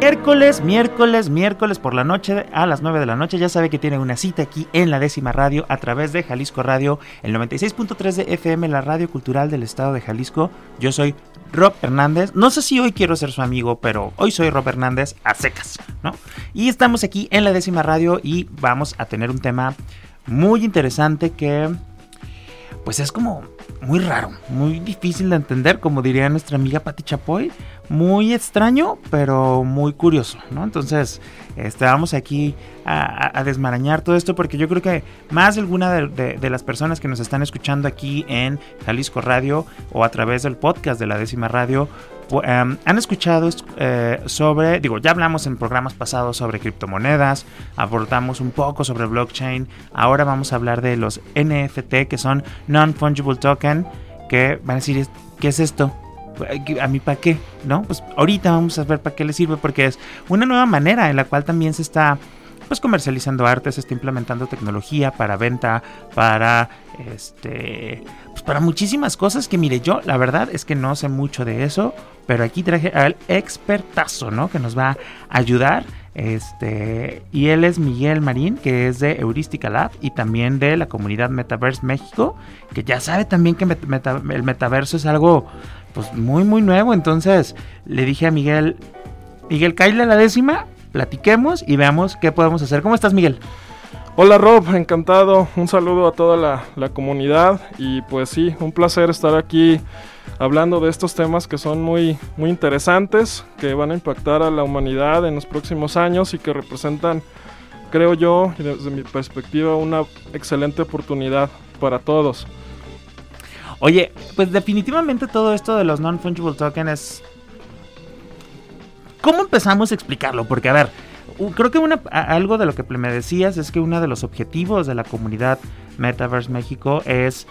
Miércoles, miércoles, miércoles por la noche a las 9 de la noche. Ya sabe que tiene una cita aquí en la décima radio a través de Jalisco Radio, el 96.3 de FM, la radio cultural del estado de Jalisco. Yo soy Rob Hernández. No sé si hoy quiero ser su amigo, pero hoy soy Rob Hernández a secas, ¿no? Y estamos aquí en la décima radio y vamos a tener un tema muy interesante que pues es como muy raro, muy difícil de entender, como diría nuestra amiga Patti Chapoy, muy extraño, pero muy curioso, ¿no? Entonces, este, vamos aquí a, desmarañar todo esto porque yo creo que más de alguna de, las personas que nos están escuchando aquí en Jalisco Radio o a través del podcast de la décima radio, Em, han escuchado eh, sobre, digo, ya hablamos en programas pasados sobre criptomonedas, abordamos un poco sobre blockchain, ahora vamos a hablar de los NFT, que son Non-Fungible Token, que van a decir, ¿qué es esto? ¿A mí para qué? ¿No? Pues ahorita vamos a ver para qué le sirve, porque es una nueva manera en la cual también se está pues comercializando arte, se está implementando tecnología para venta, para este, pues para muchísimas cosas que mire, yo la verdad es que no sé mucho de eso, pero aquí traje al expertazo, ¿no? Que nos va a ayudar. Este, y él es Miguel Marín, que es de Heurística Lab y también de la comunidad Metaverse México, que ya sabe también que el metaverso es algo pues muy muy nuevo, entonces le dije a Miguel, Miguel, caile la décima, platiquemos y veamos qué podemos hacer. ¿Cómo estás, Miguel? Hola Rob, encantado, un saludo a toda la, la comunidad y pues sí, un placer estar aquí hablando de estos temas que son muy, muy interesantes, que van a impactar a la humanidad en los próximos años y que representan, creo yo, desde mi perspectiva, una excelente oportunidad para todos. Oye, pues definitivamente todo esto de los non-fungible tokens ¿Cómo empezamos a explicarlo? Porque, a ver, creo que una, algo de lo que me decías es que uno de los objetivos de la comunidad Metaverse México es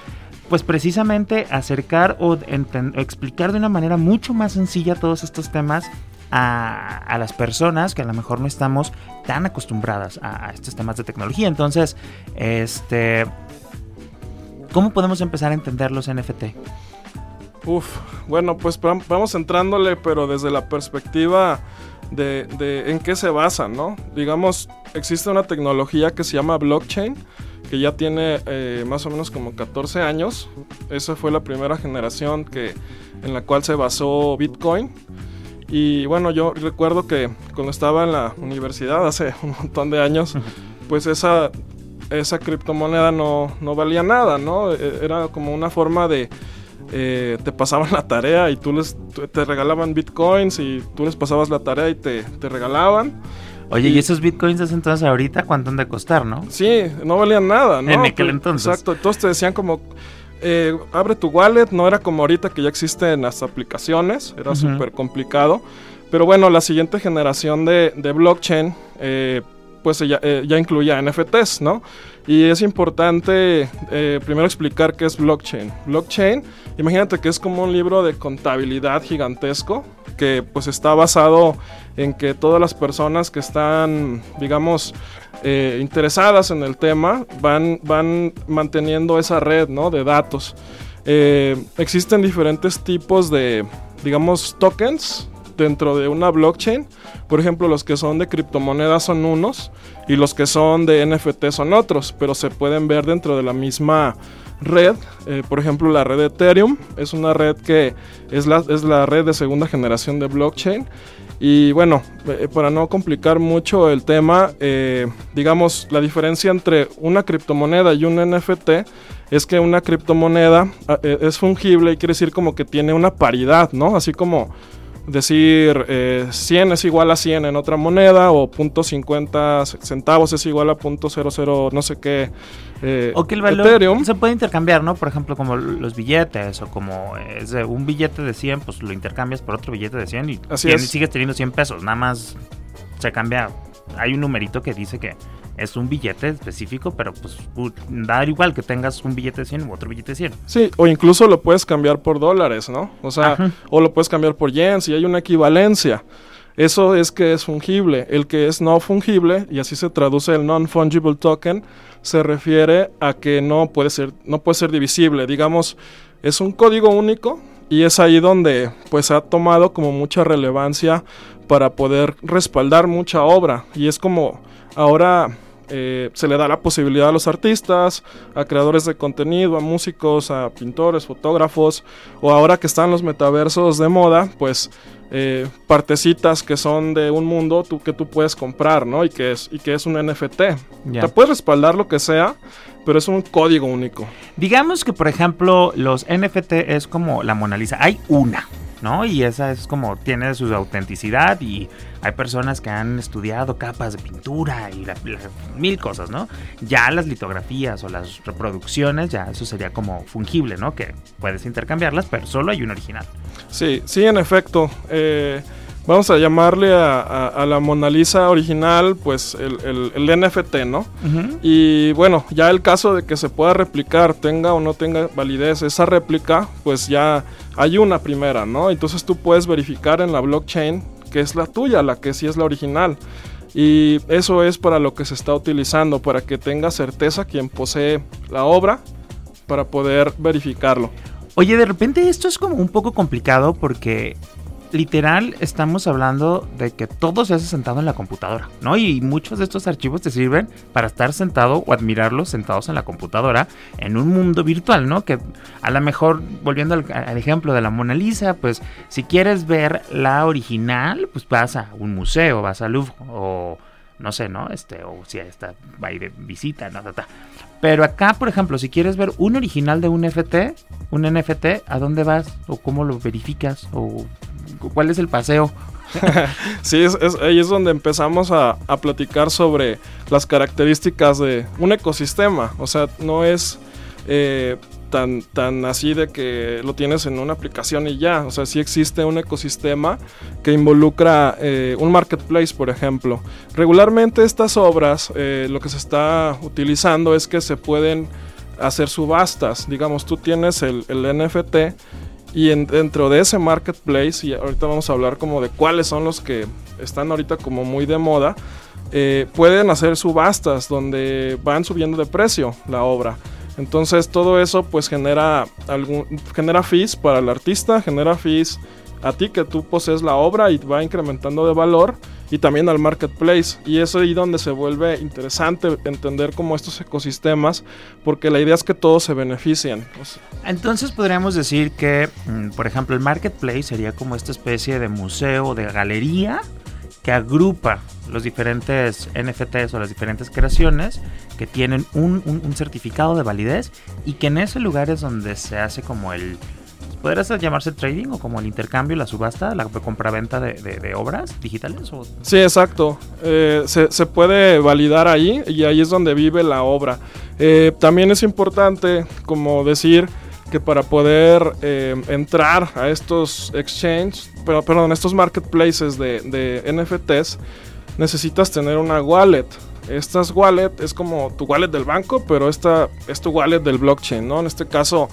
pues precisamente acercar o explicar de una manera mucho más sencilla todos estos temas a, las personas que a lo mejor no estamos tan acostumbradas a, estos temas de tecnología. Entonces, este, ¿cómo podemos empezar a entender los NFT? Uf, bueno, pues vamos entrándole, pero desde la perspectiva de, de, en qué se basa, ¿no? Digamos, existe una tecnología que se llama blockchain, que ya tiene eh, más o menos como 14 años. Esa fue la primera generación que, en la cual se basó Bitcoin. Y bueno, yo recuerdo que cuando estaba en la universidad hace un montón de años, pues esa, esa criptomoneda no, no valía nada, ¿no? E, era como una forma de... Eh, te pasaban la tarea y tú les te regalaban bitcoins y tú les pasabas la tarea y te, te regalaban. Oye, y, esos bitcoins entonces ahorita cuánto han de costar, ¿no? Sí, no valían nada, ¿no? En aquel entonces. Exacto, entonces te decían como, eh, abre tu wallet, no era como ahorita que ya existen las aplicaciones, era súper complicado. Pero bueno, la siguiente generación de, blockchain, eh, pues ya, eh, ya, incluía NFTs, ¿no? Y es importante primero explicar qué es blockchain. Blockchain, imagínate que es como un libro de contabilidad gigantesco que pues está basado en que todas las personas que están, digamos, eh, interesadas en el tema van, van manteniendo esa red ¿no? de datos. Eh, existen diferentes tipos de, digamos, tokens dentro de una blockchain. Por ejemplo, los que son de criptomonedas son unos y los que son de NFT son otros, pero se pueden ver dentro de la misma red. Eh, por ejemplo, la red Ethereum es una red que es la, es la red de segunda generación de blockchain. Y bueno, eh, para no complicar mucho el tema, eh, digamos, la diferencia entre una criptomoneda y un NFT es que una criptomoneda es fungible y quiere decir como que tiene una paridad, ¿no? Así como decir 100 es igual a 100 en otra moneda o .50 centavos es igual a .00 no sé qué eh, o que el valor se puede intercambiar, ¿no? Por ejemplo, como los billetes o como es un billete de 100, pues lo intercambias por otro billete de 100 y, sigues teniendo 100 pesos, nada más se cambia. Hay un numerito que dice que es un billete específico, pero pues da igual que tengas un billete de 100 u otro billete de 100. Sí, o incluso lo puedes cambiar por dólares, ¿no? O sea, o lo puedes cambiar por yen si hay una equivalencia. Eso es que es fungible. El que es no fungible, y así se traduce el non-fungible token, se refiere a que no puede ser, no puede ser divisible. Digamos, es un código único y es ahí donde pues ha tomado como mucha relevancia para poder respaldar mucha obra. Y es como ahora eh, se le da la posibilidad a los artistas, a creadores de contenido, a músicos, a pintores, fotógrafos, o ahora que están los metaversos de moda, pues eh, partecitas que son de un mundo tú, que tú puedes comprar, ¿no? Y que es, y que es un NFT. Te puedes respaldar lo que sea, pero es un código único. Digamos que, por ejemplo, los NFT es como la Mona Lisa. Hay una, ¿no? Y esa es como tiene su autenticidad y hay personas que han estudiado capas de pintura y mil cosas, ¿no? Ya las litografías o las reproducciones, ya eso sería como fungible, ¿no? Que puedes intercambiarlas, pero solo hay un original. Sí, sí, en efecto. Eh, vamos a llamarle a, la Mona Lisa original, pues el, el, NFT, ¿no? Y bueno, ya el caso de que se pueda replicar, tenga o no tenga validez esa réplica, pues ya hay una primera, ¿no? Entonces tú puedes verificar en la blockchain que es la tuya, la que sí es la original. Y eso es para lo que se está utilizando, para que tenga certeza quien posee la obra, para poder verificarlo. Oye, de repente esto es como un poco complicado porque literal estamos hablando de que todo se hace sentado en la computadora, ¿no? Y muchos de estos archivos te sirven para estar sentado o admirarlos sentados en la computadora en un mundo virtual, ¿no? Que a lo mejor, volviendo al, ejemplo de la Mona Lisa, pues si quieres ver la original, pues vas a un museo, vas al Louvre o no sé, ¿no? Este, o si está, va de visita, ¿no? Pero acá, por ejemplo, si quieres ver un original de un NFT, un NFT, ¿a dónde vas? ¿O cómo lo verificas? ¿O cuál es el paseo? sí, ahí es donde empezamos a, a, platicar sobre las características de un ecosistema. O sea, no es eh, tan, tan así de que lo tienes en una aplicación y ya. O sea, sí existe un ecosistema que involucra eh, un marketplace, por ejemplo. Regularmente estas obras, eh, lo que se está utilizando es que se pueden hacer subastas. Digamos, tú tienes el NFT y dentro de ese marketplace, y ahorita vamos a hablar como de cuáles son los que están ahorita como muy de moda, eh, pueden hacer subastas donde van subiendo de precio la obra. Entonces todo eso pues genera, algún, genera fees para el artista, genera fees a ti que tú posees la obra y va incrementando de valor y también al marketplace. Y es ahí donde se vuelve interesante entender como estos ecosistemas, porque la idea es que todos se beneficien. Entonces podríamos decir que, mm, por ejemplo, el marketplace sería como esta especie de museo, de galería, que agrupa los diferentes NFTs o las diferentes creaciones que tienen un, un certificado de validez y que en ese lugar es donde se hace como el ¿Podría llamarse trading o como el intercambio, la subasta, la compraventa de, de, obras digitales? O? Sí, exacto. Eh, se, puede validar ahí y ahí es donde vive la obra. Eh, también es importante, como decir, que para poder eh, entrar a estos exchanges, pero, perdón, estos marketplaces de, de NFTs, necesitas tener una wallet. Estas wallet es como tu wallet del banco, pero esta es tu wallet del blockchain, ¿no? En este caso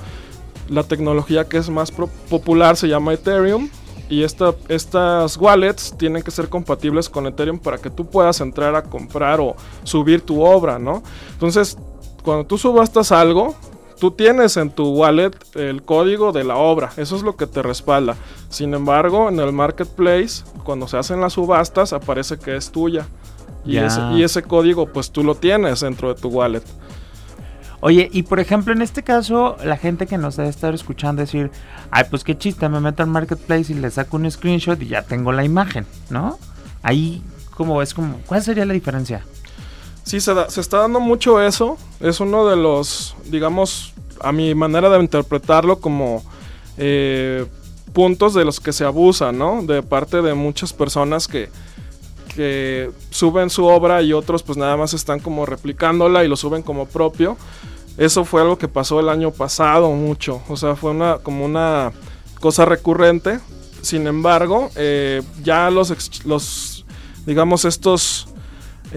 la tecnología que es más popular se llama Ethereum. Y esta, estas wallets tienen que ser compatibles con Ethereum para que tú puedas entrar a comprar o subir tu obra, ¿no? Entonces, cuando tú subastas algo, tú tienes en tu wallet el código de la obra, eso es lo que te respalda. Sin embargo, en el marketplace, cuando se hacen las subastas, aparece que es tuya. Y, ese, y ese código, pues tú lo tienes dentro de tu wallet. Oye, y por ejemplo, en este caso, la gente que nos debe estar escuchando decir, ay, pues qué chiste, me meto al marketplace y le saco un screenshot y ya tengo la imagen, ¿no? Ahí, como es como, ¿cuál sería la diferencia? Sí, se, se está dando mucho eso. Es uno de los, digamos, a mi manera de interpretarlo como eh, puntos de los que se abusa, ¿no? De parte de muchas personas que, que suben su obra y otros pues nada más están como replicándola y lo suben como propio. Eso fue algo que pasó el año pasado mucho, o sea, fue una como una cosa recurrente. Sin embargo, eh, ya los, los, digamos, estos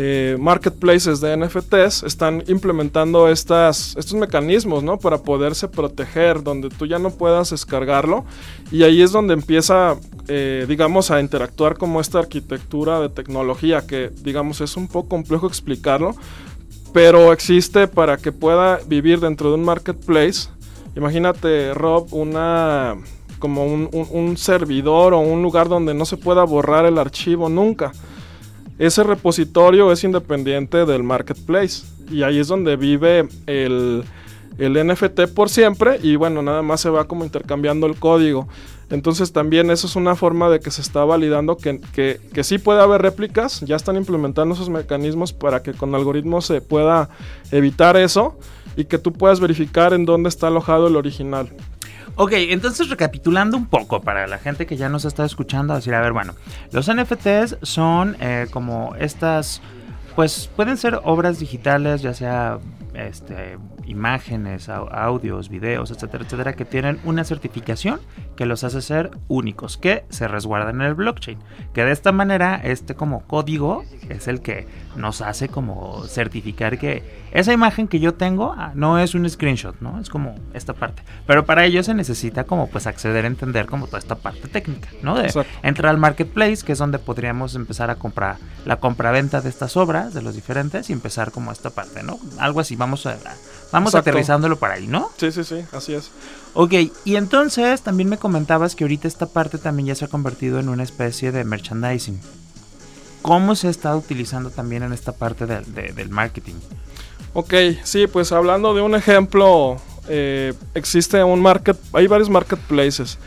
eh, marketplaces de NFTs están implementando estas, estos mecanismos, ¿no? Para poderse proteger, donde tú ya no puedas descargarlo. Y ahí es donde empieza, eh, digamos, a interactuar como esta arquitectura de tecnología, que, digamos, es un poco complejo explicarlo, pero existe para que pueda vivir dentro de un marketplace. Imagínate, Rob, una como un servidor o un lugar donde no se pueda borrar el archivo nunca ese repositorio es independiente del marketplace y ahí es donde vive el, NFT por siempre y bueno, nada más se va como intercambiando el código. Entonces también eso es una forma de que se está validando que, que, sí puede haber réplicas, ya están implementando esos mecanismos para que con algoritmos se pueda evitar eso y que tú puedas verificar en dónde está alojado el original. Ok, entonces recapitulando un poco para la gente que ya nos está escuchando, decir, a ver, bueno, los NFTs son eh, como estas, pues pueden ser obras digitales, ya sea este, imágenes, audios, videos, etcétera, etcétera, que tienen una certificación que los hace ser únicos, que se resguardan en el blockchain. Que de esta manera, este como código es el que nos hace como certificar que esa imagen que yo tengo ah, no es un screenshot, ¿no? Es como esta parte. Pero para ello se necesita como pues acceder a entender como toda esta parte técnica, ¿no? De entrar al marketplace, que es donde podríamos empezar a comprar la compra-venta de estas obras, de los diferentes, y empezar como esta parte, ¿no? Algo así, vamos a Vamos aterrizándolo para ahí, ¿no? Sí, sí, sí, así es. Ok, y entonces también me comentabas que ahorita esta parte también ya se ha convertido en una especie de merchandising. ¿Cómo se está utilizando también en esta parte del marketing? Ok, sí, pues hablando de un ejemplo, eh, existe un market, hay varios marketplaces.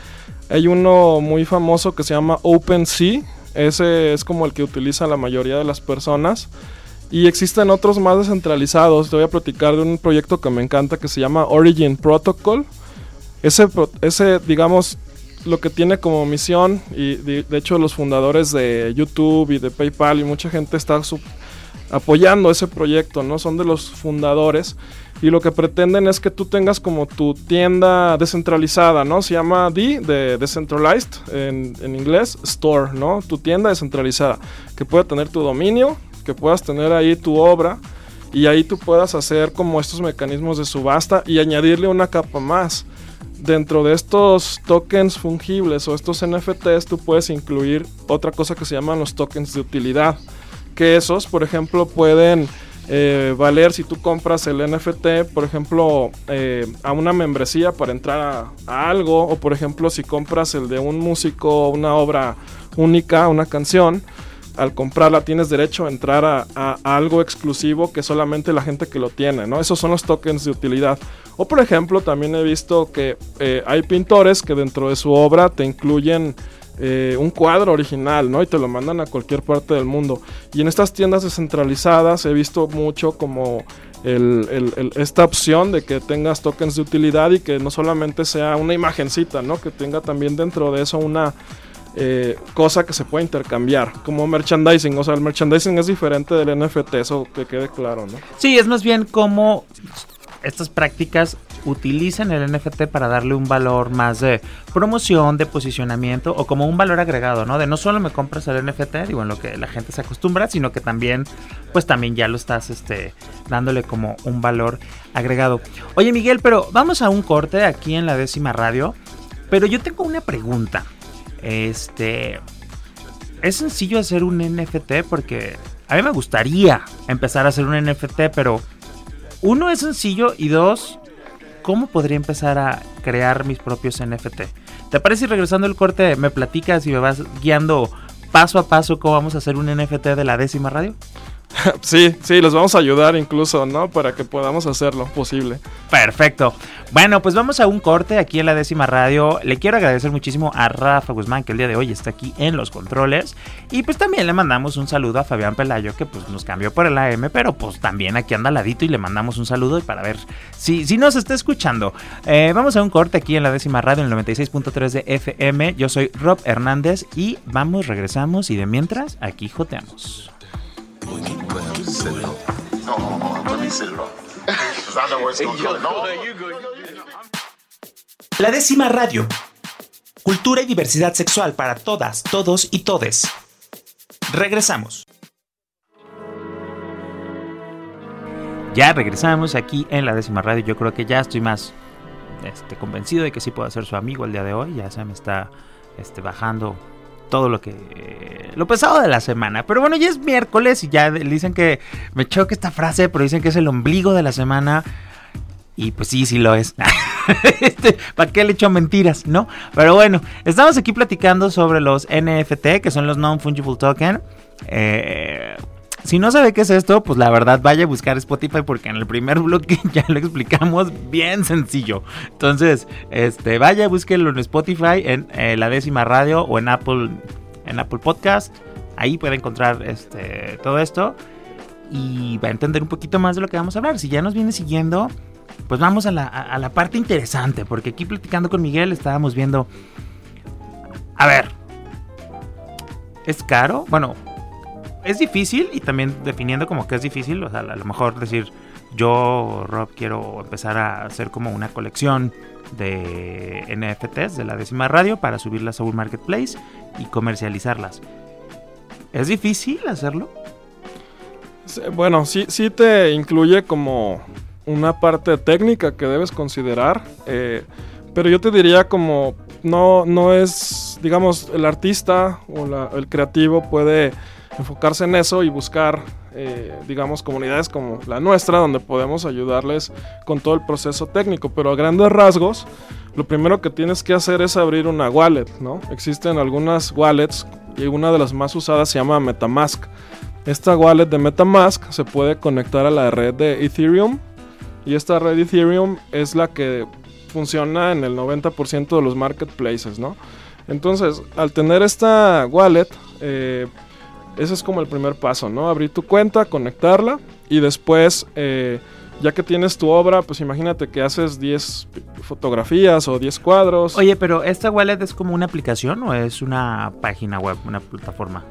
Hay uno muy famoso que se llama OpenSea, ese es como el que utiliza la mayoría de las personas. Y existen otros más descentralizados. Te voy a platicar de un proyecto que me encanta que se llama Origin Protocol. Ese, ese digamos, lo que tiene como misión, y de, hecho los fundadores de YouTube y de PayPal y mucha gente está apoyando ese proyecto, ¿no? Son de los fundadores y lo que pretenden es que tú tengas como tu tienda descentralizada, ¿no? Se llama D de Decentralized en, en inglés, Store, ¿no? Tu tienda descentralizada, que puede tener tu dominio, que puedas tener ahí tu obra y ahí tú puedas hacer como estos mecanismos de subasta y añadirle una capa más. Dentro de estos tokens fungibles o estos NFTs tú puedes incluir otra cosa que se llaman los tokens de utilidad. Que esos, por ejemplo, pueden eh, valer si tú compras el NFT, por ejemplo, eh, a una membresía para entrar a, algo, o por ejemplo, si compras el de un músico, una obra única, una canción, al comprarla tienes derecho a entrar a, algo exclusivo que solamente la gente que lo tiene, ¿no? Esos son los tokens de utilidad. O por ejemplo, también he visto que eh, hay pintores que dentro de su obra te incluyen eh, un cuadro original, ¿no? Y te lo mandan a cualquier parte del mundo. Y en estas tiendas descentralizadas he visto mucho como esta opción de que tengas tokens de utilidad y que no solamente sea una imagencita, ¿no? Que tenga también dentro de eso una eh, cosa que se puede intercambiar, como merchandising. O sea, el merchandising es diferente del NFT, eso que quede claro, ¿no? Sí, es más bien como estas prácticas utilizan el NFT para darle un valor más de promoción, de posicionamiento o como un valor agregado, ¿no? De no solo me compras el NFT, digo, en lo que la gente se acostumbra, sino que también, pues también ya lo estás este, dándole como un valor agregado. Oye, Miguel, pero vamos a un corte aquí en la décima radio, pero yo tengo una pregunta. Este. Es sencillo hacer un NFT porque a mí me gustaría empezar a hacer un NFT, pero uno es sencillo y dos, ¿cómo podría empezar a crear mis propios NFT? ¿Te parece si regresando el corte me platicas y me vas guiando paso a paso cómo vamos a hacer un NFT de la décima radio? Sí, sí, les vamos a ayudar incluso, ¿no? Para que podamos hacerlo posible. Perfecto. Bueno, pues vamos a un corte aquí en la décima radio. Le quiero agradecer muchísimo a Rafa Guzmán, que el día de hoy está aquí en los controles. Y pues también le mandamos un saludo a Fabián Pelayo, que pues nos cambió por el AM, pero pues también aquí anda al ladito y le mandamos un saludo para ver si, si nos está escuchando. Eh, vamos a un corte aquí en la décima radio, en el 96.3 de FM. Yo soy Rob Hernández y vamos, regresamos y de mientras, aquí joteamos. La décima radio. Cultura y diversidad sexual para todas, todos y todes. Regresamos. Ya regresamos aquí en la décima radio. Yo creo que ya estoy más este, convencido de que sí puedo ser su amigo el día de hoy. Ya se me está este, bajando todo lo que lo pesado de la semana. Pero bueno, ya es miércoles y ya dicen que me choca esta frase, pero dicen que es el ombligo de la semana. Y pues sí, sí lo es. este, ¿Para qué le echo mentiras, no? Pero bueno, estamos aquí platicando sobre los NFT, que son los Non-Fungible Token. Eh, si no sabe qué es esto, pues la verdad vaya a buscar Spotify porque en el primer bloque ya lo explicamos bien sencillo. Entonces, este, vaya, búsquelo en Spotify, en eh, la décima radio o en Apple, en Apple Podcast. Ahí puede encontrar este, todo esto y va a entender un poquito más de lo que vamos a hablar. Si ya nos viene siguiendo, pues vamos a la, a la parte interesante, porque aquí platicando con Miguel estábamos viendo... A ver, ¿es caro? Bueno, es difícil y también definiendo como que es difícil, o sea, a lo mejor decir, yo, Rob, quiero empezar a hacer como una colección de NFTs de la décima radio para subirlas a un marketplace y comercializarlas. ¿Es difícil hacerlo? Bueno, sí, sí te incluye como una parte técnica que debes considerar, eh, pero yo te diría como no, no es, digamos, el artista o el creativo puede enfocarse en eso y buscar, eh, digamos, comunidades como la nuestra, donde podemos ayudarles con todo el proceso técnico. Pero a grandes rasgos, lo primero que tienes que hacer es abrir una wallet, ¿no? Existen algunas wallets y una de las más usadas se llama Metamask. Esta wallet de Metamask se puede conectar a la red de Ethereum y esta red Ethereum es la que funciona en el 90% de los marketplaces, ¿no? Entonces, al tener esta wallet, eh, ese es como el primer paso, ¿no? Abrir tu cuenta, conectarla y después, eh, ya que tienes tu obra, pues imagínate que haces 10 fotografías o 10 cuadros. Oye, pero ¿esta wallet es como una aplicación o es una página web, una plataforma?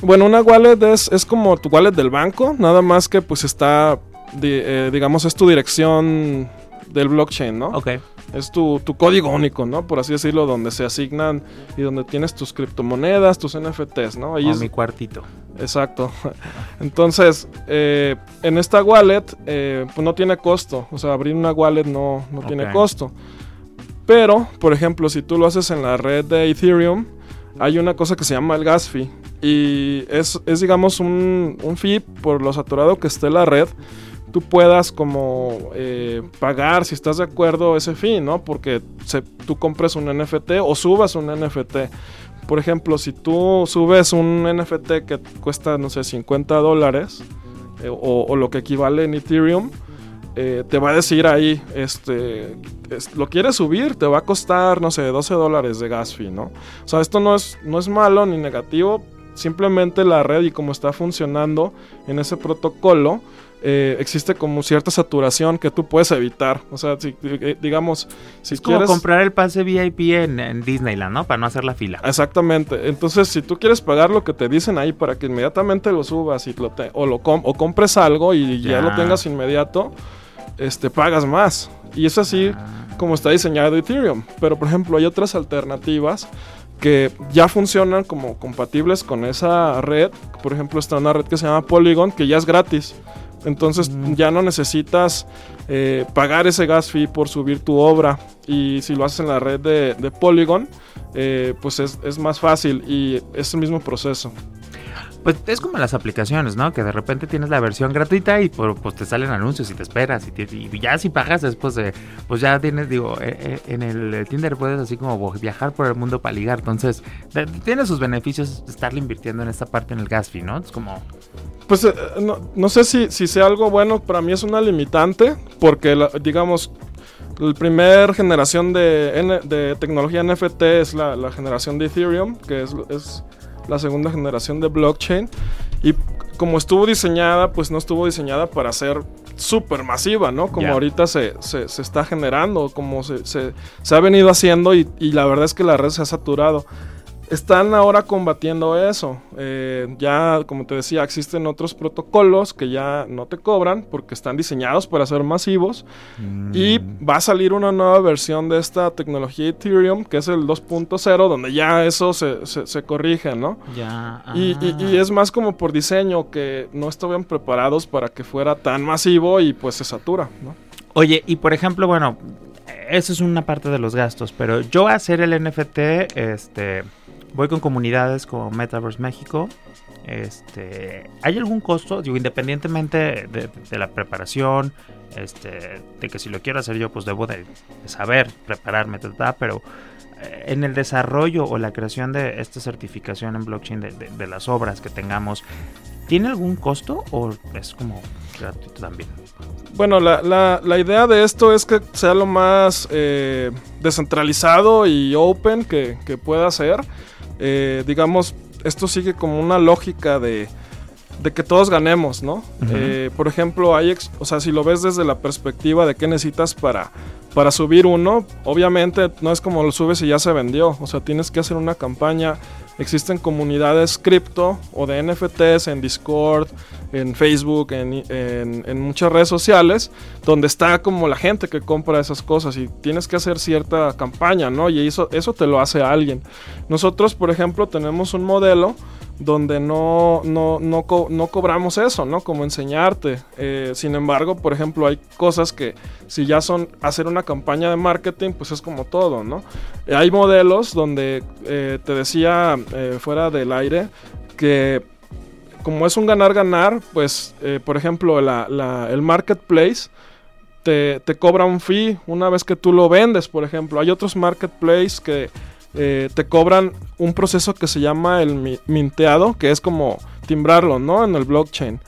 Bueno, una wallet es, es como tu wallet del banco, nada más que pues está, eh, digamos, es tu dirección del blockchain, ¿no? Ok es tu, código único, ¿no? Por así decirlo, donde se asignan y donde tienes tus criptomonedas, tus NFTs, ¿no? Ahí es mi cuartito. Exacto. Entonces, eh, en esta wallet, eh, pues no tiene costo. O sea, abrir una wallet no, no tiene costo. Pero, por ejemplo, si tú lo haces en la red de Ethereum, hay una cosa que se llama el gas fee. Y es, es digamos, un, un fee por lo saturado que esté la red tú puedas como eh, pagar, si estás de acuerdo, ese fin, ¿no? Porque tú compres un NFT o subas un NFT. Por ejemplo, si tú subes un NFT que cuesta, no sé, 50 dólares eh, o, lo que equivale en Ethereum, eh, te va a decir ahí, este, lo quieres subir, te va a costar, no sé, 12 dólares de gas fee, ¿no? O sea, esto no es, no es malo ni negativo, simplemente la red y cómo está funcionando en ese protocolo, eh, existe como cierta saturación que tú puedes evitar. O sea, si, eh, digamos, si es como comprar el pase VIP en, Disneyland, ¿no? Para no hacer la fila. Exactamente. Entonces, si tú quieres pagar lo que te dicen ahí para que inmediatamente lo subas y lo o, lo o compres algo y ya. lo tengas inmediato, este, pagas más. Y es así ah. como está diseñado Ethereum. Pero, por ejemplo, hay otras alternativas que ya funcionan como compatibles con esa red. Por ejemplo, está una red que se llama Polygon, que ya es gratis. Entonces ya no necesitas eh, pagar ese gas fee por subir tu obra. Y si lo haces en la red de, Polygon, eh, pues es, es, más fácil y es el mismo proceso. Pues es como las aplicaciones, ¿no? Que de repente tienes la versión gratuita y pues te salen anuncios y te esperas y, ya si pagas después de, pues ya tienes, digo, eh, eh, en el Tinder puedes así como viajar por el mundo para ligar, entonces tiene sus beneficios estarle invirtiendo en esta parte en el gas fee, ¿no? Es como... Pues eh, no, sé si, si sea algo bueno, para mí es una limitante porque, digamos, la primera generación de, de tecnología NFT es la, la, generación de Ethereum, que es, es la segunda generación de blockchain. Y como estuvo diseñada, pues no estuvo diseñada para ser súper masiva, ¿no? Como ahorita se, se, está generando, como se, se, ha venido haciendo y, la verdad es que la red se ha saturado. Están ahora combatiendo eso. Eh, ya, como te decía, existen otros protocolos que ya no te cobran porque están diseñados para ser masivos. Y mm. va a salir una nueva versión de esta tecnología Ethereum, que es el 2.0, donde ya eso se, se, corrige, ¿no? Ya. Y, y, es más como por diseño que no estaban preparados para que fuera tan masivo y pues se satura, ¿no? Oye, y por ejemplo, bueno, eso es una parte de los gastos, pero yo hacer el NFT, este Voy con comunidades como Metaverse México. Este, ¿Hay algún costo? Digo, independientemente de, la preparación, este, de que si lo quiero hacer yo, pues debo de, saber prepararme, pero eh, en el desarrollo o la creación de esta certificación en blockchain de, las obras que tengamos, ¿tiene algún costo o es como gratuito también? Bueno, la, la, idea de esto es que sea lo más eh, descentralizado y open que pueda ser. Eh, digamos, esto sigue como una lógica de, que todos ganemos, ¿no? Eh, por ejemplo, hay, o sea, si lo ves desde la perspectiva de qué necesitas para, para subir uno, obviamente no es como lo subes y ya se vendió, o sea, tienes que hacer una campaña Existen comunidades cripto o de NFTs en Discord, en Facebook, en, muchas redes sociales, donde está como la gente que compra esas cosas y tienes que hacer cierta campaña, ¿no? Y eso, eso te lo hace alguien. Nosotros, por ejemplo, tenemos un modelo donde no, no, no, cobramos eso, ¿no? Como enseñarte. Eh, sin embargo, por ejemplo, hay cosas que si ya son hacer una campaña de marketing, pues es como todo, ¿no? Hay modelos donde eh, te decía fuera del aire que como es un ganar-ganar, pues, por ejemplo, el marketplace te, te cobra un fee una vez que tú lo vendes, por ejemplo. Hay otros marketplaces que eh, te cobran un proceso que se llama el minteado, que es como timbrarlo, ¿no? En el blockchain.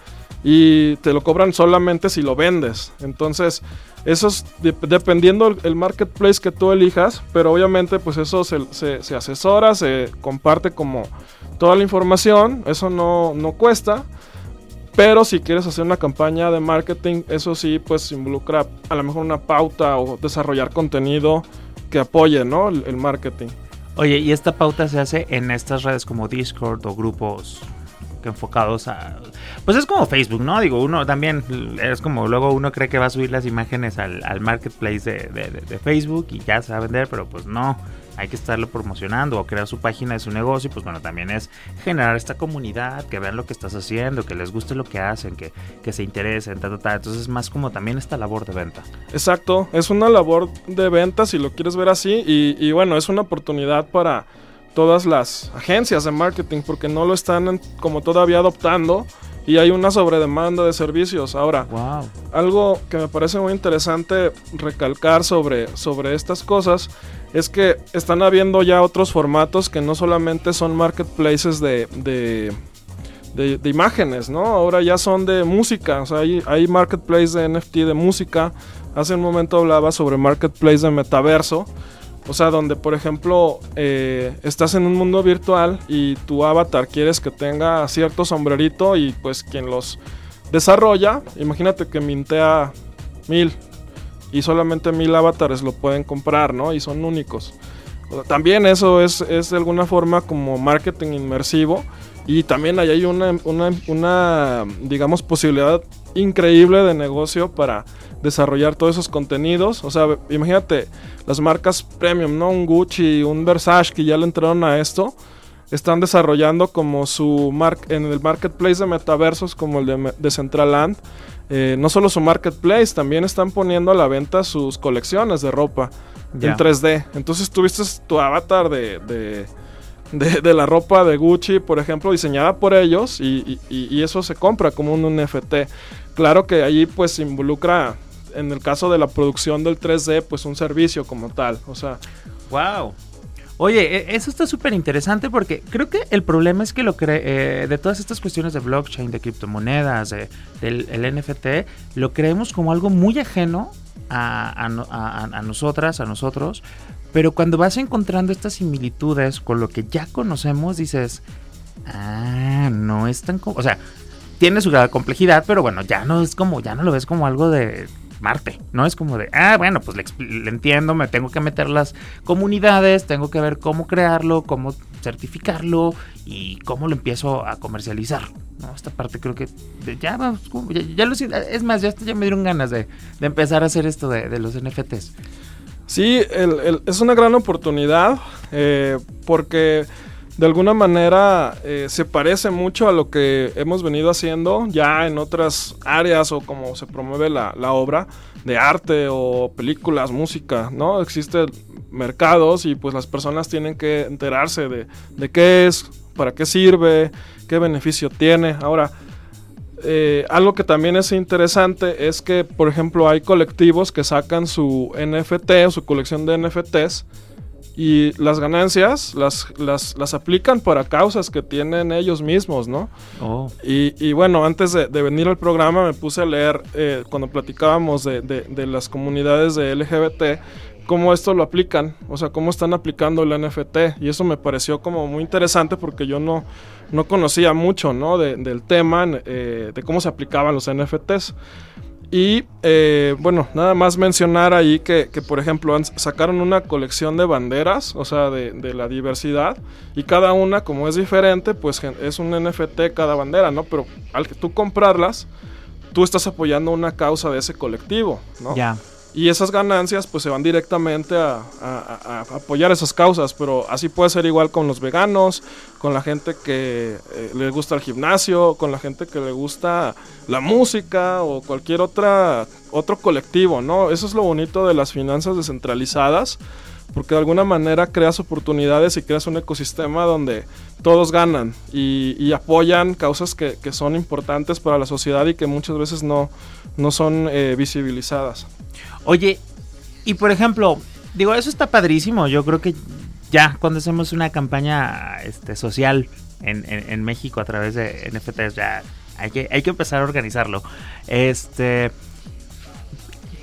Y te lo cobran solamente si lo vendes. Entonces, eso es dependiendo el marketplace que tú elijas, pero obviamente pues eso se, se, asesora, se comparte como toda la información, eso no, no cuesta. Pero si quieres hacer una campaña de marketing, eso sí, pues involucra a lo mejor una pauta o desarrollar contenido que apoye, ¿no? el marketing. Oye, ¿y esta pauta se hace en estas redes como Discord o grupos enfocados a... Pues es como Facebook, ¿no? Digo, uno también es como luego uno cree que va a subir las imágenes al, marketplace de, Facebook y ya se va a vender, pero pues no hay que estarlo promocionando o crear su página de su negocio, pues bueno, también es generar esta comunidad, que vean lo que estás haciendo, que les guste lo que hacen, que, que se interesen, ta, ta, ta. Entonces es más como también esta labor de venta. Exacto, es una labor de venta si lo quieres ver así y, y bueno, es una oportunidad para todas las agencias de marketing porque no lo están como todavía adoptando y hay una sobredemanda de servicios. Ahora, algo que me parece muy interesante recalcar sobre, sobre estas cosas es que están habiendo ya otros formatos que no solamente son marketplaces de, de, imágenes, ¿no? Ahora ya son de música, o sea, hay, hay marketplace de NFT de música. Hace un momento hablaba sobre marketplace de metaverso. O sea, donde por ejemplo eh, estás en un mundo virtual y tu avatar quieres que tenga cierto sombrerito y pues quien los desarrolla, imagínate que mintea mil y solamente mil avatares lo pueden comprar, ¿no? Y son únicos. También eso es, es de alguna forma como marketing inmersivo y también ahí hay una, una, una, digamos, posibilidad increíble de negocio para desarrollar todos esos contenidos. O sea, imagínate las marcas premium, ¿no? Un Gucci, un Versace que ya le entraron a esto. Están desarrollando como su en el marketplace de metaversos como el de, de Centraland eh, no solo su marketplace, también están poniendo a la venta sus colecciones de ropa en 3D. Entonces tuviste tu avatar de, de, la ropa de Gucci, por ejemplo, diseñada por ellos y, eso se compra como un NFT. Claro que allí pues involucra, en el caso de la producción del 3D, pues un servicio como tal. O sea... ¡Wow! Oye, e, eso está súper interesante porque creo que el problema es que lo cree, eh, de todas estas cuestiones de blockchain, de criptomonedas, del el NFT, lo creemos como algo muy ajeno a, nosotras, a nosotros, pero cuando vas encontrando estas similitudes con lo que ya conocemos, dices, ah, no es tan... O sea, tiene su complejidad, pero bueno, ya no es como, ya no lo ves como algo de Marte, ¿no? Es como de, ah, bueno, pues le, entiendo, me tengo que meter las comunidades, tengo que ver cómo crearlo, cómo certificarlo y cómo lo empiezo a comercializar. Esta parte creo que ya, vamos, ya, es más, ya, me dieron ganas de, empezar a hacer esto de, los NFTs. Sí, es una gran oportunidad eh, porque de alguna manera eh, se parece mucho a lo que hemos venido haciendo ya en otras áreas o como se promueve la, obra de arte o películas, música, ¿no? Existen mercados y pues las personas tienen que enterarse de, de qué es, para qué sirve, qué beneficio tiene. Ahora, eh, algo que también es interesante es que, por ejemplo, hay colectivos que sacan su NFT su colección de NFTs y las ganancias las, las, aplican para causas que tienen ellos mismos, ¿no? Oh. Y, bueno, antes de, venir al programa me puse a leer eh, cuando platicábamos de, de, las comunidades de LGBT, cómo esto lo aplican, o sea, cómo están aplicando el NFT. Y eso me pareció como muy interesante porque yo no, no conocía mucho, ¿no? del tema, eh, de cómo se aplicaban los NFTs. Y eh, bueno, nada más mencionar ahí que, por ejemplo, sacaron una colección de banderas, o sea, de, la diversidad, y cada una, como es diferente, pues es un NFT cada bandera, ¿no? Pero al que tú comprarlas, tú estás apoyando una causa de ese colectivo, ¿no? Ya. Y esas ganancias pues se van directamente a, apoyar esas causas, pero así puede ser igual con los veganos, con la gente que eh, le gusta el gimnasio, con la gente que le gusta la música o cualquier otra, otro colectivo, ¿no? Eso es lo bonito de las finanzas descentralizadas, porque de alguna manera creas oportunidades y creas un ecosistema donde todos ganan y, apoyan causas que, son importantes para la sociedad y que muchas veces no, no son eh, visibilizadas. Oye, y por ejemplo, digo, eso está padrísimo. Yo creo que ya cuando hacemos una campaña este, social en, México a través de NFTs, ya hay que, hay que empezar a organizarlo. Este.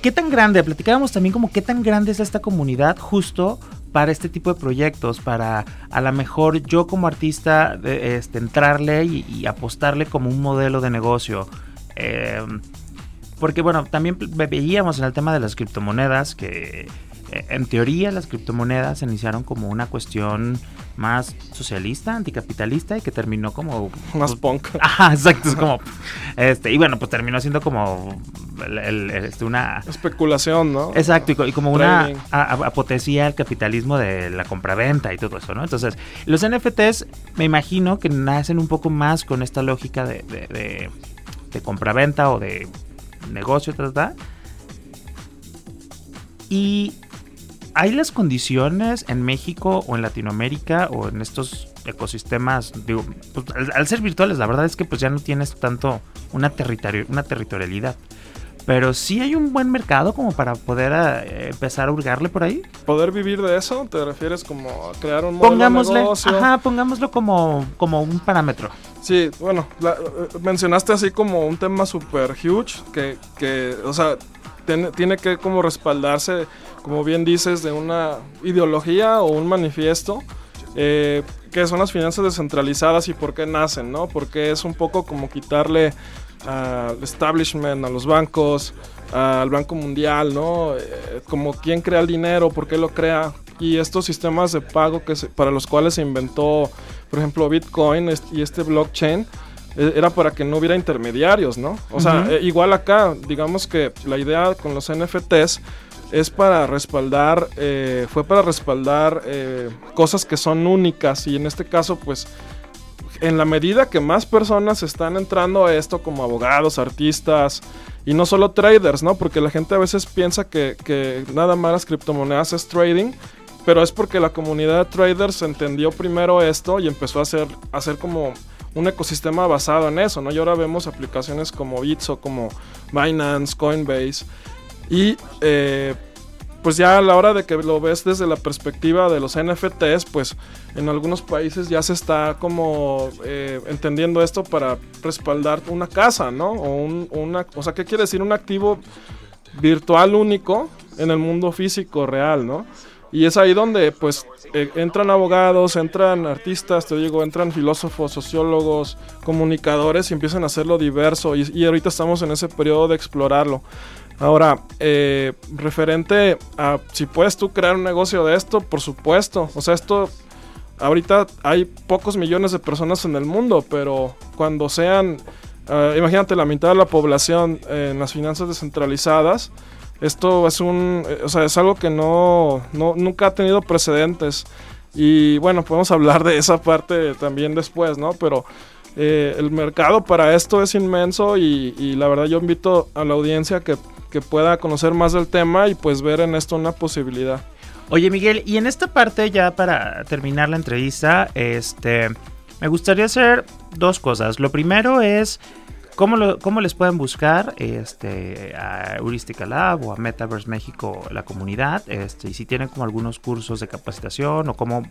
¿Qué tan grande? Platicábamos también como qué tan grande es esta comunidad justo para este tipo de proyectos, para a lo mejor yo como artista este, entrarle y, apostarle como un modelo de negocio. Eh, porque bueno, también veíamos en el tema de las criptomonedas que eh, en teoría las criptomonedas se iniciaron como una cuestión más socialista, anticapitalista y que terminó como más punk. Ajá, exacto, es como este y bueno, pues terminó siendo como este, una especulación, ¿no? Exacto, y, como una apotecía el capitalismo de la compraventa y todo eso, ¿no? Entonces, los NFTs me imagino que nacen un poco más con esta lógica de, de, de compraventa o de negocio, ¿verdad? Y hay las condiciones en México o en Latinoamérica o en estos ecosistemas, digo, pues, al, ser virtuales, la verdad es que pues ya no tienes tanto una, territorio, una territorialidad. Pero sí hay un buen mercado como para poder eh, empezar a hurgarle por ahí. ¿Poder vivir de eso? ¿Te refieres como a crear un modelo de negocio? Ajá, pongámoslo como, como un parámetro. Sí, bueno, eh, mencionaste así como un tema super huge que, que o sea, tiene, tiene, que como respaldarse, como bien dices, de una ideología o un manifiesto. Eh, que son las finanzas descentralizadas y por qué nacen, ¿no? Porque es un poco como quitarle al establishment, a los bancos, al Banco Mundial, ¿no? Eh, como quién crea el dinero, por qué lo crea. Y estos sistemas de pago que para los cuales se inventó, por ejemplo, Bitcoin y este blockchain, eh, era para que no hubiera intermediarios, ¿no? O sea, eh, igual acá, digamos que la idea con los NFTs es para respaldar, fue para respaldar cosas que son únicas y en este caso, pues en la medida que más personas están entrando a esto como abogados, artistas y no solo traders, ¿no? Porque la gente a veces piensa que, nada más las criptomonedas es trading, pero es porque la comunidad de traders entendió primero esto y empezó a hacer, a hacer como un ecosistema basado en eso, ¿no? Y ahora vemos aplicaciones como Bitso, como Binance, Coinbase y... Eh, pues ya a la hora de que lo ves desde la perspectiva de los NFTs, pues en algunos países ya se está como eh, entendiendo esto para respaldar una casa, ¿no? O, un, una, o sea, ¿qué quiere decir? Un activo virtual único en el mundo físico real, ¿no? Y es ahí donde pues eh, entran abogados, entran artistas, te digo, entran filósofos, sociólogos, comunicadores y empiezan a hacerlo diverso y, y ahorita estamos en ese periodo de explorarlo. Ahora, eh, referente a si puedes tú crear un negocio de esto, por supuesto. O sea, esto, ahorita hay pocos millones de personas en el mundo, pero cuando sean, uh, imagínate la mitad de la población en las finanzas descentralizadas, esto es un, o sea, es algo que no, no, nunca ha tenido precedentes. Y bueno, podemos hablar de esa parte también después, ¿no? Pero eh, el mercado para esto es inmenso y, y, la verdad yo invito a la audiencia que que pueda conocer más del tema y pues ver en esto una posibilidad. Oye Miguel, y en esta parte ya para terminar la entrevista, este, me gustaría hacer dos cosas. Lo primero es cómo, lo, cómo les pueden buscar este, a Heuristica Lab o a Metaverse México, la comunidad, este, y si tienen como algunos cursos de capacitación o cómo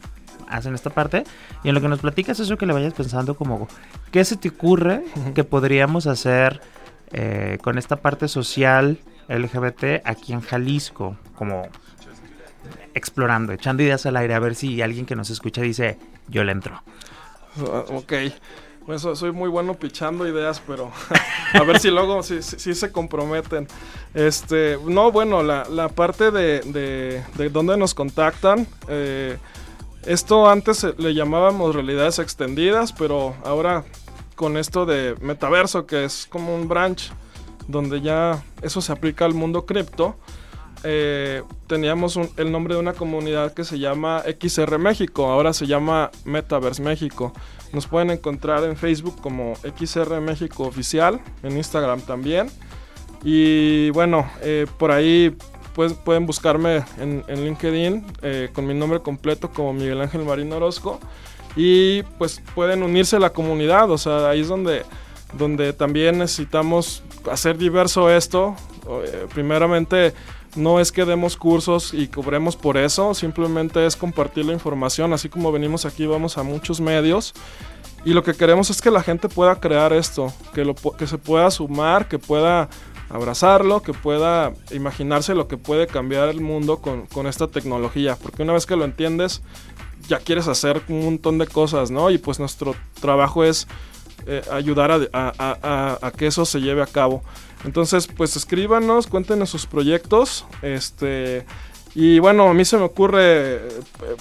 hacen esta parte. Y en lo que nos platicas eso que le vayas pensando como, ¿qué se te ocurre que podríamos hacer eh, con esta parte social LGBT aquí en Jalisco, como explorando, echando ideas al aire, a ver si alguien que nos escucha dice, yo le entro. Ah, ok. Pues soy muy bueno pichando ideas, pero a ver si luego si, se comprometen. Este, no, bueno, la, parte de, de, de dónde nos contactan. Eh, esto antes le llamábamos realidades extendidas, pero ahora con esto de metaverso, que es como un branch donde ya eso se aplica al mundo cripto, eh, teníamos el nombre de una comunidad que se llama XR México, ahora se llama Metaverse México. Nos pueden encontrar en Facebook como XR México Oficial, en Instagram también. Y bueno, eh, por ahí pues, pueden buscarme en, LinkedIn eh, con mi nombre completo como Miguel Ángel Marino Orozco. Y pues pueden unirse a la comunidad, o sea, ahí es donde donde también necesitamos hacer diverso esto. Eh, primeramente, no es que demos cursos y cobremos por eso, simplemente es compartir la información, así como venimos aquí, vamos a muchos medios. Y lo que queremos es que la gente pueda crear esto, que, lo, que se pueda sumar, que pueda abrazarlo, que pueda imaginarse lo que puede cambiar el mundo con, con, esta tecnología. Porque una vez que lo entiendes, ya quieres hacer un montón de cosas, ¿no? Y pues nuestro trabajo es eh, ayudar a, que eso se lleve a cabo. Entonces, pues escríbanos, cuéntenos sus proyectos. Este, y bueno, a mí se me ocurre, eh,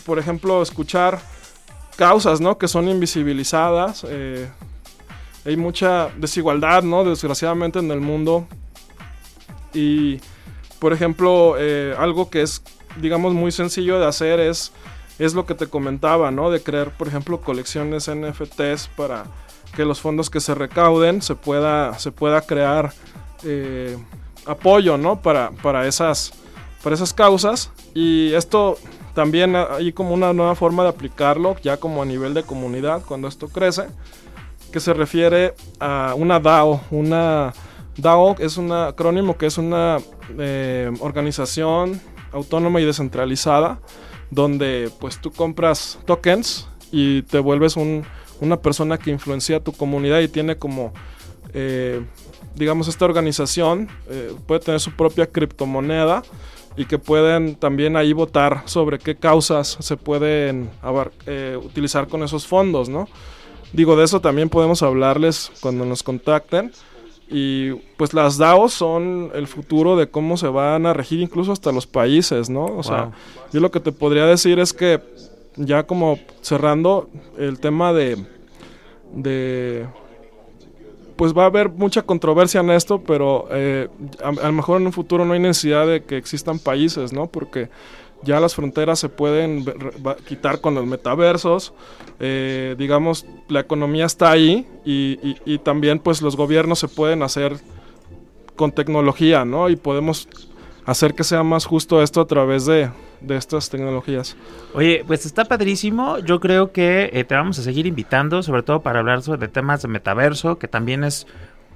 por ejemplo, escuchar causas, ¿no? Que son invisibilizadas. Eh, hay mucha desigualdad, ¿no? Desgraciadamente en el mundo. Y, por ejemplo, algo que es, digamos, muy sencillo de hacer es, es lo que te comentaba, ¿no? De crear, por ejemplo, colecciones NFTs para que los fondos que se recauden se pueda, se pueda crear eh, apoyo ¿no? para, para, esas, para esas causas. Y esto también hay como una nueva forma de aplicarlo, ya como a nivel de comunidad, cuando esto crece, que se refiere a una DAO. Una DAO es un acrónimo que es una eh, organización autónoma y descentralizada, donde pues tú compras tokens y te vuelves un una persona que influencia tu comunidad y tiene como, eh, digamos, esta organización, eh, puede tener su propia criptomoneda y que pueden también ahí votar sobre qué causas se pueden eh, utilizar con esos fondos, ¿no? Digo, de eso también podemos hablarles cuando nos contacten. Y pues las DAOs son el futuro de cómo se van a regir incluso hasta los países, ¿no? O sea, yo lo que te podría decir es que ya como cerrando el tema de, de pues va a haber mucha controversia en esto, pero eh, a, lo mejor en un futuro no hay necesidad de que existan países, ¿no? Porque ya las fronteras se pueden quitar con los metaversos, eh, digamos, la economía está ahí y, y, también pues los gobiernos se pueden hacer con tecnología, ¿no? Y podemos hacer que sea más justo esto a través de, de estas tecnologías. Oye, pues está padrísimo. Yo creo que eh, te vamos a seguir invitando, sobre todo para hablar sobre temas de metaverso, que también es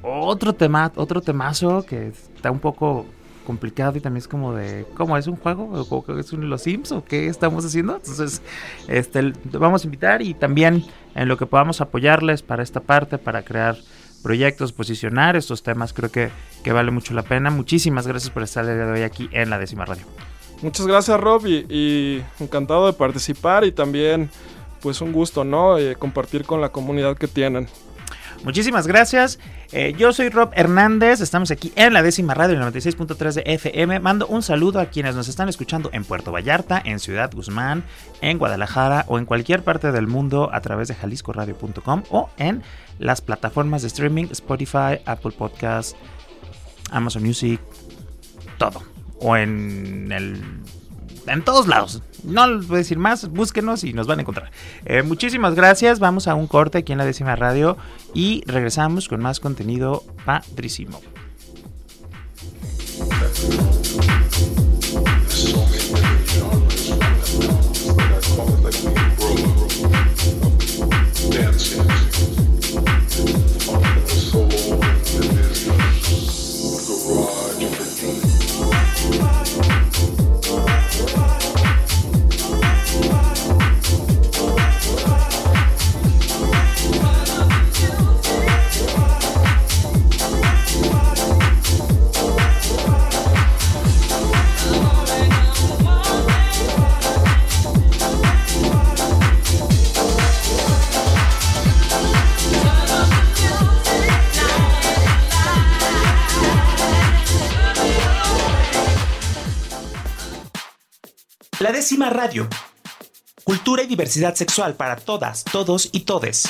otro tema, otro temazo que está un poco complicado y también es como de cómo es un juego o es un los Sims o qué estamos haciendo entonces este vamos a invitar y también en lo que podamos apoyarles para esta parte para crear proyectos posicionar estos temas creo que, que vale mucho la pena muchísimas gracias por estar el día de hoy aquí en la décima radio Muchas gracias Rob y, encantado de participar y también pues un gusto, ¿no? Eh, compartir con la comunidad que tienen. Muchísimas gracias. Eh, yo soy Rob Hernández. Estamos aquí en la décima radio, 96.3 de FM. Mando un saludo a quienes nos están escuchando en Puerto Vallarta, en Ciudad Guzmán, en Guadalajara o en cualquier parte del mundo a través de jaliscoradio.com o en las plataformas de streaming Spotify, Apple Podcasts, Amazon Music, todo. O en el en todos lados. No les voy a decir más, búsquenos y nos van a encontrar. Eh, muchísimas gracias, vamos a un corte aquí en la décima radio y regresamos con más contenido padrísimo. La décima radio. Cultura y diversidad sexual para todas, todos y todes.